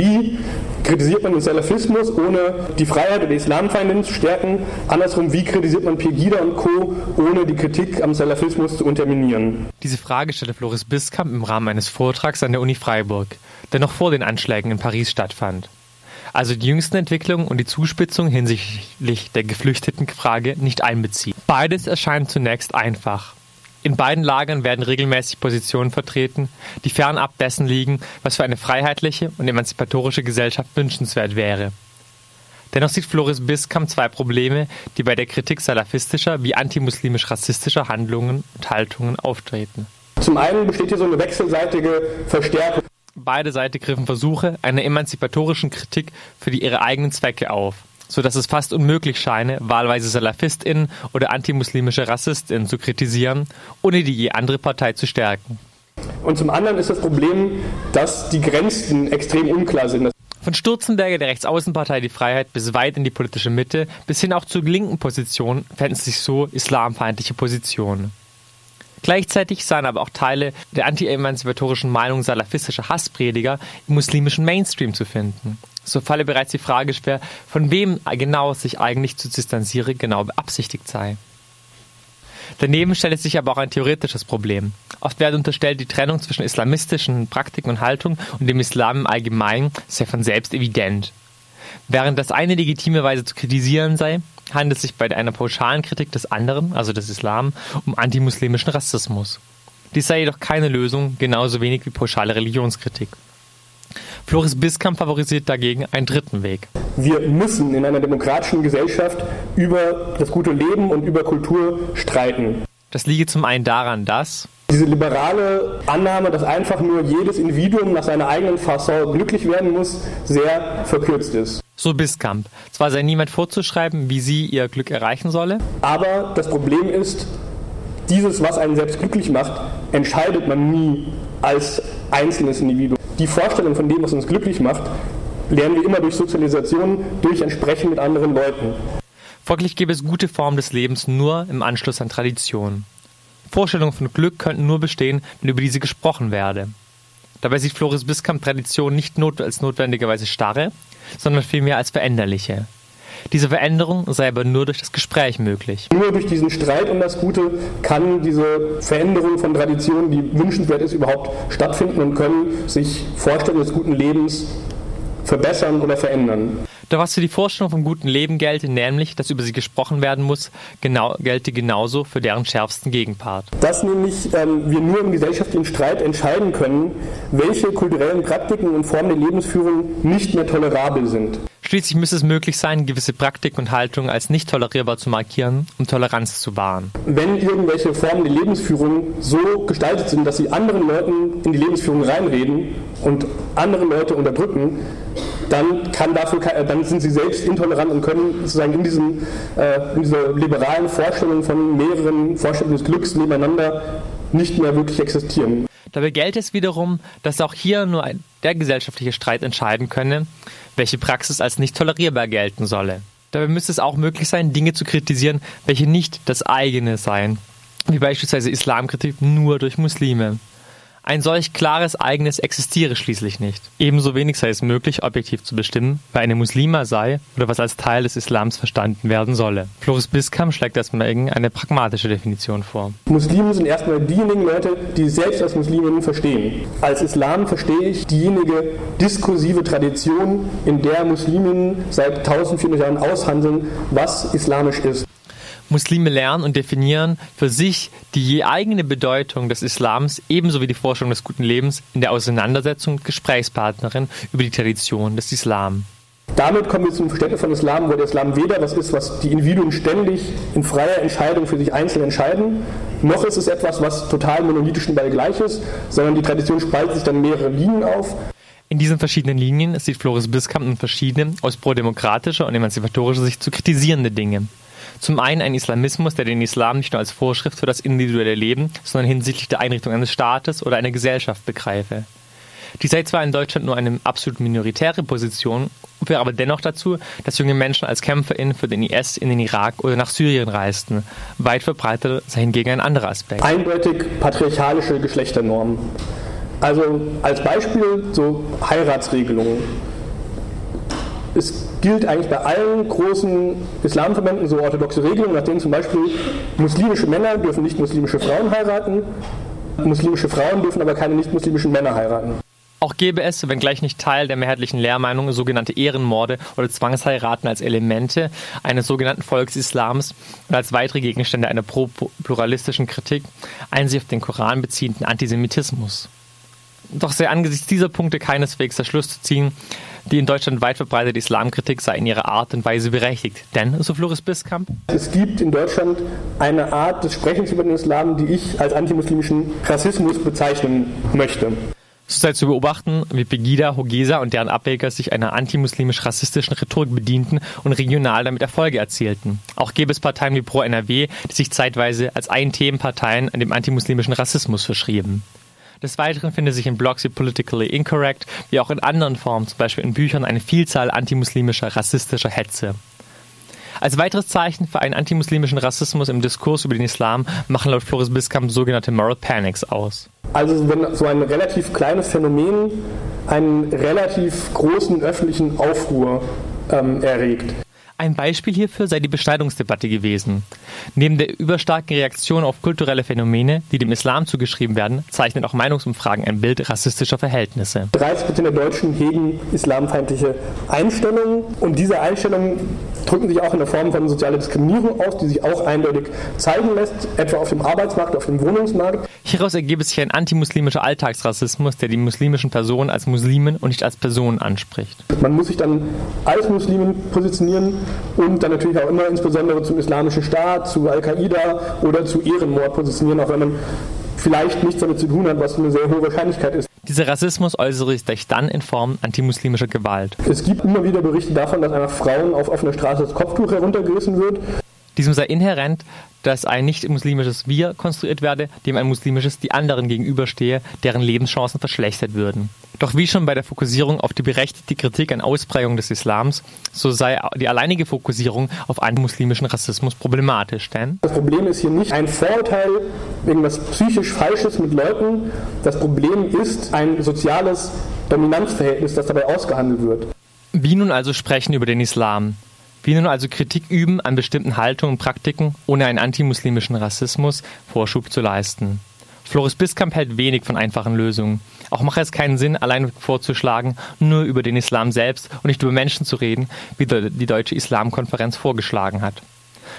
wie kritisiert man den Salafismus, ohne die Freiheit oder Islamfeindin zu stärken? Andersrum, wie kritisiert man Pegida und Co., ohne die Kritik am Salafismus zu unterminieren? Diese Frage stellte Floris Biskamp im Rahmen eines Vortrags an der Uni Freiburg, der noch vor den Anschlägen in Paris stattfand. Also die jüngsten Entwicklungen und die Zuspitzung hinsichtlich der Geflüchtetenfrage nicht einbeziehen. Beides erscheint zunächst einfach. In beiden Lagern werden regelmäßig Positionen vertreten, die fernab dessen liegen, was für eine freiheitliche und emanzipatorische Gesellschaft wünschenswert wäre. Dennoch sieht Floris Biskamp zwei Probleme, die bei der Kritik salafistischer wie antimuslimisch-rassistischer Handlungen und Haltungen auftreten. Zum einen besteht hier so eine wechselseitige Verstärkung. Beide Seiten griffen Versuche einer emanzipatorischen Kritik für die ihre eigenen Zwecke auf so dass es fast unmöglich scheine, wahlweise SalafistInnen oder antimuslimische RassistInnen zu kritisieren, ohne die je andere Partei zu stärken. Und zum anderen ist das Problem, dass die Grenzen extrem unklar sind. Von Sturzenberger der Rechtsaußenpartei Die Freiheit bis weit in die politische Mitte bis hin auch zur linken Position fänden sich so islamfeindliche Positionen. Gleichzeitig seien aber auch Teile der anti-emanzipatorischen Meinung salafistischer Hassprediger im muslimischen Mainstream zu finden. So falle bereits die Frage schwer, von wem genau sich eigentlich zu distanzieren genau beabsichtigt sei. Daneben stellt sich aber auch ein theoretisches Problem. Oft wird unterstellt, die Trennung zwischen islamistischen Praktiken und Haltung und dem Islam im Allgemeinen sei von selbst evident. Während das eine legitime Weise zu kritisieren sei, handelt es sich bei einer pauschalen Kritik des anderen, also des Islam, um antimuslimischen Rassismus. Dies sei jedoch keine Lösung, genauso wenig wie pauschale Religionskritik. Floris Biskamp favorisiert dagegen einen dritten Weg. Wir müssen in einer demokratischen Gesellschaft über das gute Leben und über Kultur streiten. Das liege zum einen daran, dass diese liberale Annahme, dass einfach nur jedes Individuum nach seiner eigenen Fasson glücklich werden muss, sehr verkürzt ist. So Biskamp. Zwar sei niemand vorzuschreiben, wie sie ihr Glück erreichen solle. Aber das Problem ist, dieses, was einen selbst glücklich macht, entscheidet man nie als einzelnes Individuum die Vorstellung von dem, was uns glücklich macht, lernen wir immer durch Sozialisation, durch Entsprechen mit anderen Leuten. Folglich gäbe es gute Formen des Lebens nur im Anschluss an Tradition. Vorstellungen von Glück könnten nur bestehen, wenn über diese gesprochen werde. Dabei sieht Floris Biskamp Tradition nicht not als notwendigerweise starre, sondern vielmehr als veränderliche. Diese Veränderung sei aber nur durch das Gespräch möglich. Nur durch diesen Streit um das Gute kann diese Veränderung von Traditionen, die wünschenswert ist, überhaupt stattfinden und können sich Vorstellungen des guten Lebens verbessern oder verändern. Doch was für die Vorstellung vom guten Leben gelte, nämlich, dass über sie gesprochen werden muss, genau, gelte genauso für deren schärfsten Gegenpart. Dass nämlich ähm, wir nur im gesellschaftlichen Streit entscheiden können, welche kulturellen Praktiken und Formen der Lebensführung nicht mehr tolerabel sind. Schließlich müsste es möglich sein, gewisse Praktiken und Haltungen als nicht tolerierbar zu markieren, um Toleranz zu wahren. Wenn irgendwelche Formen der Lebensführung so gestaltet sind, dass sie anderen Leuten in die Lebensführung reinreden und andere Leute unterdrücken, dann, kann dafür, dann sind sie selbst intolerant und können sozusagen in, diesem, äh, in dieser liberalen Vorstellung von mehreren Vorstellungen des Glücks nebeneinander nicht mehr wirklich existieren. Dabei gelte es wiederum, dass auch hier nur der gesellschaftliche Streit entscheiden könne, welche Praxis als nicht tolerierbar gelten solle. Dabei müsste es auch möglich sein, Dinge zu kritisieren, welche nicht das eigene seien, wie beispielsweise Islamkritik nur durch Muslime. Ein solch klares eigenes existiere schließlich nicht. Ebenso wenig sei es möglich, objektiv zu bestimmen, wer eine Muslima sei oder was als Teil des Islams verstanden werden solle. Floris Biskamp schlägt erstmal eine pragmatische Definition vor. Muslime sind erstmal diejenigen Leute, die sich selbst als Musliminnen verstehen. Als Islam verstehe ich diejenige diskursive Tradition, in der Musliminnen seit 1400 Jahren aushandeln, was islamisch ist. Muslime lernen und definieren für sich die je eigene Bedeutung des Islams ebenso wie die Forschung des guten Lebens in der Auseinandersetzung mit Gesprächspartnerin über die Tradition des Islam. Damit kommen wir zum Verständnis von Islam, wo der Islam weder was ist, was die Individuen ständig in freier Entscheidung für sich einzeln entscheiden, noch ist es etwas, was total monolithisch überall gleich ist, sondern die Tradition spaltet sich dann mehrere Linien auf. In diesen verschiedenen Linien sieht Floris Biskamp nun verschiedene, aus prodemokratischer und emanzipatorischer Sicht zu kritisierende Dinge. Zum einen ein Islamismus, der den Islam nicht nur als Vorschrift für das individuelle Leben, sondern hinsichtlich der Einrichtung eines Staates oder einer Gesellschaft begreife. Dies sei zwar in Deutschland nur eine absolut minoritäre Position, führt aber dennoch dazu, dass junge Menschen als KämpferInnen für den IS in den Irak oder nach Syrien reisten. Weit verbreitet sei hingegen ein anderer Aspekt. Eindeutig patriarchalische Geschlechternormen. Also als Beispiel so Heiratsregelungen. Es gilt eigentlich bei allen großen Islamverbänden so orthodoxe Regelungen, nach denen zum Beispiel muslimische Männer dürfen nicht muslimische Frauen heiraten, muslimische Frauen dürfen aber keine nicht-muslimischen Männer heiraten. Auch gäbe es, wenngleich nicht Teil der mehrheitlichen Lehrmeinung, sogenannte Ehrenmorde oder Zwangsheiraten als Elemente eines sogenannten Volksislams und als weitere Gegenstände einer pro-pluralistischen Kritik, einen sich auf den Koran beziehenden Antisemitismus. Doch sei angesichts dieser Punkte keineswegs der Schluss zu ziehen, die in Deutschland weit verbreitete Islamkritik sei in ihrer Art und Weise berechtigt. Denn, so Floris Biskamp, es gibt in Deutschland eine Art des Sprechens über den Islam, die ich als antimuslimischen Rassismus bezeichnen möchte. So sei zu beobachten, wie Pegida, Hogesa und deren Ableger sich einer antimuslimisch-rassistischen Rhetorik bedienten und regional damit Erfolge erzielten. Auch gäbe es Parteien wie Pro NRW, die sich zeitweise als Ein-Themen-Parteien an dem antimuslimischen Rassismus verschrieben. Des Weiteren findet sich in Blogs wie Politically Incorrect, wie auch in anderen Formen, zum Beispiel in Büchern, eine Vielzahl antimuslimischer, rassistischer Hetze. Als weiteres Zeichen für einen antimuslimischen Rassismus im Diskurs über den Islam machen laut Floris Biskamp sogenannte Moral Panics aus. Also wenn so ein relativ kleines Phänomen einen relativ großen öffentlichen Aufruhr ähm, erregt. Ein Beispiel hierfür sei die Beschneidungsdebatte gewesen. Neben der überstarken Reaktion auf kulturelle Phänomene, die dem Islam zugeschrieben werden, zeichnen auch Meinungsumfragen ein Bild rassistischer Verhältnisse. 30 der Deutschen hegen islamfeindliche Einstellungen und diese Einstellungen drücken sich auch in der Form von sozialer Diskriminierung aus, die sich auch eindeutig zeigen lässt, etwa auf dem Arbeitsmarkt, auf dem Wohnungsmarkt. Hieraus ergebe sich ein antimuslimischer Alltagsrassismus, der die muslimischen Personen als Muslimen und nicht als Personen anspricht. Man muss sich dann als Muslimen positionieren und dann natürlich auch immer insbesondere zum Islamischen Staat, zu Al-Qaida oder zu Ehrenmord positionieren, auch wenn man vielleicht nichts damit zu tun hat, was eine sehr hohe Wahrscheinlichkeit ist. Dieser Rassismus äußere sich dann in Form antimuslimischer Gewalt. Es gibt immer wieder Berichte davon, dass einfach Frauen auf offener Straße das Kopftuch heruntergerissen wird. Diesem sei inhärent, dass ein nicht-muslimisches Wir konstruiert werde, dem ein muslimisches die anderen gegenüberstehe, deren Lebenschancen verschlechtert würden. Doch wie schon bei der Fokussierung auf die berechtigte Kritik an Ausprägung des Islams, so sei die alleinige Fokussierung auf antimuslimischen Rassismus problematisch, denn das Problem ist hier nicht ein Vorurteil, irgendwas psychisch Falsches mit Leuten. Das Problem ist ein soziales Dominanzverhältnis, das dabei ausgehandelt wird. Wie nun also sprechen über den Islam? Wie nun also Kritik üben an bestimmten Haltungen und Praktiken, ohne einen antimuslimischen Rassismus Vorschub zu leisten? Floris Biskamp hält wenig von einfachen Lösungen. Auch mache es keinen Sinn, allein vorzuschlagen, nur über den Islam selbst und nicht über Menschen zu reden, wie die Deutsche Islamkonferenz vorgeschlagen hat.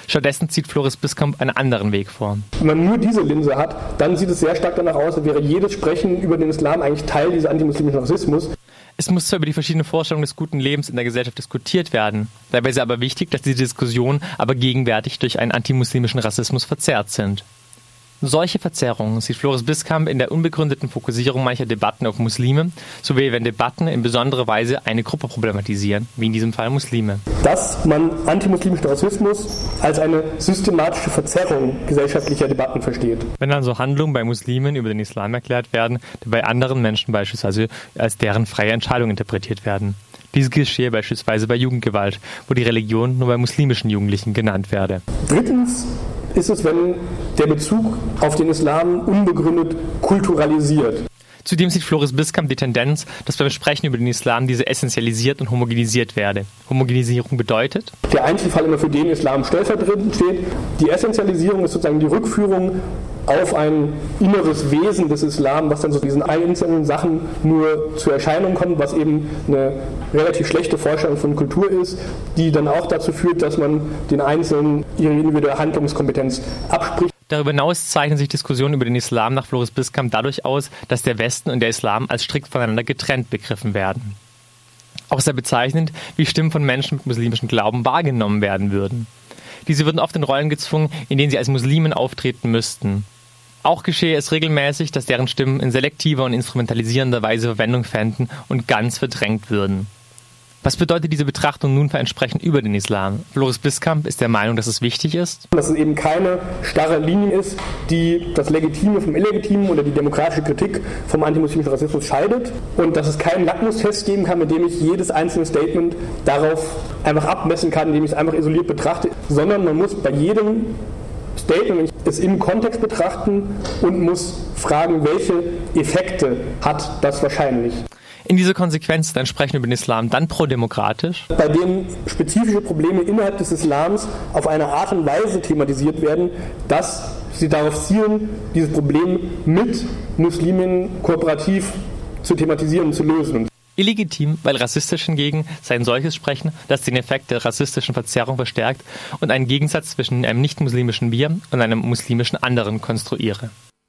Stattdessen zieht Floris Biskamp einen anderen Weg vor. Wenn man nur diese Linse hat, dann sieht es sehr stark danach aus, als wäre jedes Sprechen über den Islam eigentlich Teil dieses antimuslimischen Rassismus. Es muss zwar über die verschiedenen Vorstellungen des guten Lebens in der Gesellschaft diskutiert werden. Dabei ist aber wichtig, dass diese Diskussionen aber gegenwärtig durch einen antimuslimischen Rassismus verzerrt sind. Solche Verzerrungen sieht Floris Biskamp in der unbegründeten Fokussierung mancher Debatten auf Muslime, sowie wenn Debatten in besonderer Weise eine Gruppe problematisieren, wie in diesem Fall Muslime. Dass man antimuslimischen Rassismus als eine systematische Verzerrung gesellschaftlicher Debatten versteht. Wenn dann so Handlungen bei Muslimen über den Islam erklärt werden, die bei anderen Menschen beispielsweise als deren freie Entscheidung interpretiert werden. Dies geschehe beispielsweise bei Jugendgewalt, wo die Religion nur bei muslimischen Jugendlichen genannt werde. Drittens ist es, wenn der Bezug auf den Islam unbegründet kulturalisiert. Zudem sieht Floris Biskamp die Tendenz, dass beim Sprechen über den Islam diese essentialisiert und homogenisiert werde. Homogenisierung bedeutet? Der Einzelfall immer für den Islam stellvertretend steht. Die Essentialisierung ist sozusagen die Rückführung auf ein inneres Wesen des Islam, was dann so diesen einzelnen Sachen nur zur Erscheinung kommt, was eben eine relativ schlechte Vorstellung von Kultur ist, die dann auch dazu führt, dass man den Einzelnen ihre individuelle Handlungskompetenz abspricht. Darüber hinaus zeichnen sich Diskussionen über den Islam nach Floris Biskamp dadurch aus, dass der Westen und der Islam als strikt voneinander getrennt begriffen werden. Auch sehr bezeichnend, wie Stimmen von Menschen mit muslimischem Glauben wahrgenommen werden würden. Diese würden oft in Rollen gezwungen, in denen sie als Muslimen auftreten müssten. Auch geschehe es regelmäßig, dass deren Stimmen in selektiver und instrumentalisierender Weise Verwendung fänden und ganz verdrängt würden. Was bedeutet diese Betrachtung nun für entsprechend über den Islam? Floris Biskamp ist der Meinung, dass es wichtig ist? Dass es eben keine starre Linie ist, die das Legitime vom Illegitimen oder die demokratische Kritik vom antimuslimischen Rassismus scheidet und dass es keinen Lackmustest geben kann, mit dem ich jedes einzelne Statement darauf einfach abmessen kann, indem ich es einfach isoliert betrachte, sondern man muss bei jedem Statement es im Kontext betrachten und muss fragen, welche Effekte hat das wahrscheinlich. In dieser Konsequenz dann sprechen über den Islam dann prodemokratisch? Bei dem spezifische Probleme innerhalb des Islams auf eine Art und Weise thematisiert werden, dass sie darauf zielen, dieses Problem mit Muslimen kooperativ zu thematisieren und zu lösen. Illegitim, weil rassistisch hingegen sei ein solches Sprechen, das den Effekt der rassistischen Verzerrung verstärkt und einen Gegensatz zwischen einem nicht-muslimischen Wir und einem muslimischen anderen konstruiere.